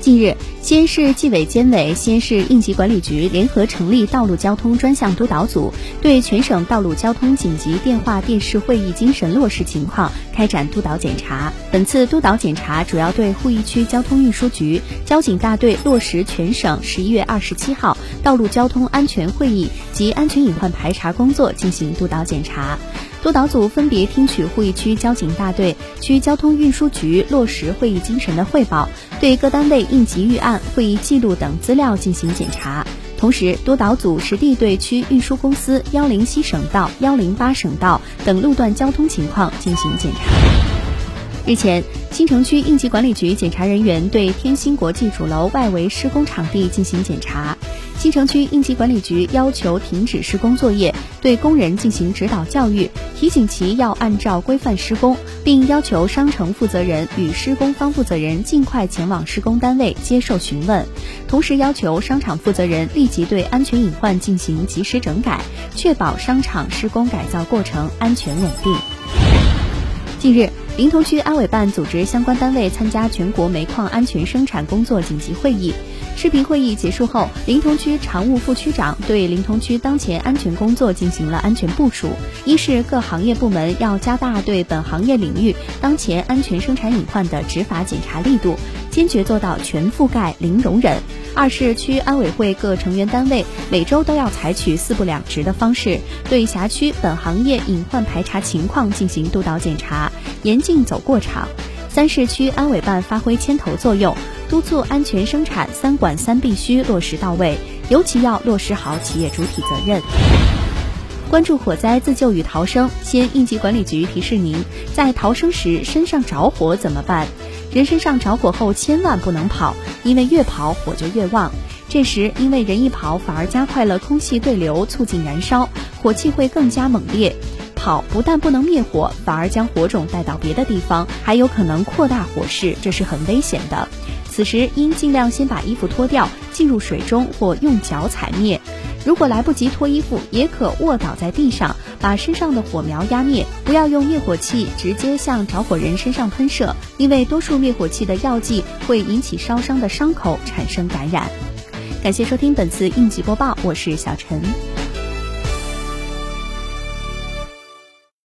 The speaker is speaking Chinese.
近日，西安市纪委监委、西安市应急管理局联合成立道路交通专项督导组，对全省道路交通紧急电话电视会议精神落实情况开展督导检查。本次督导检查主要对鄠邑区交通运输局交警大队落实全省十一月二十七号道路交通安全会议及安全隐患排查工作进行督导检查。督导组分别听取鄠邑区交警大队、区交通运输局落实会议精神的汇报，对各单位应急预案、会议记录等资料进行检查。同时，督导组实地对区运输公司幺零七省道、幺零八省道等路段交通情况进行检查。日前，新城区应急管理局检查人员对天星国际主楼外围施工场地进行检查。新城区应急管理局要求停止施工作业，对工人进行指导教育，提醒其要按照规范施工，并要求商城负责人与施工方负责人尽快前往施工单位接受询问。同时，要求商场负责人立即对安全隐患进行及时整改，确保商场施工改造过程安全稳定。近日，临潼区安委办组织相关单位参加全国煤矿安全生产工作紧急会议。视频会议结束后，临潼区常务副区长对临潼区当前安全工作进行了安全部署：一是各行业部门要加大对本行业领域当前安全生产隐患的执法检查力度，坚决做到全覆盖、零容忍；二是区安委会各成员单位每周都要采取四不两直的方式，对辖区本行业隐患排查情况进行督导检查，严禁走过场。三市区安委办发挥牵头作用，督促安全生产“三管三必须”落实到位，尤其要落实好企业主体责任。关注火灾自救与逃生，西安应急管理局提示您：在逃生时身上着火怎么办？人身上着火后千万不能跑，因为越跑火就越旺。这时因为人一跑，反而加快了空气对流，促进燃烧，火气会更加猛烈。跑不但不能灭火，反而将火种带到别的地方，还有可能扩大火势，这是很危险的。此时应尽量先把衣服脱掉，进入水中或用脚踩灭。如果来不及脱衣服，也可卧倒在地上，把身上的火苗压灭。不要用灭火器直接向着火人身上喷射，因为多数灭火器的药剂会引起烧伤的伤口产生感染。感谢收听本次应急播报，我是小陈。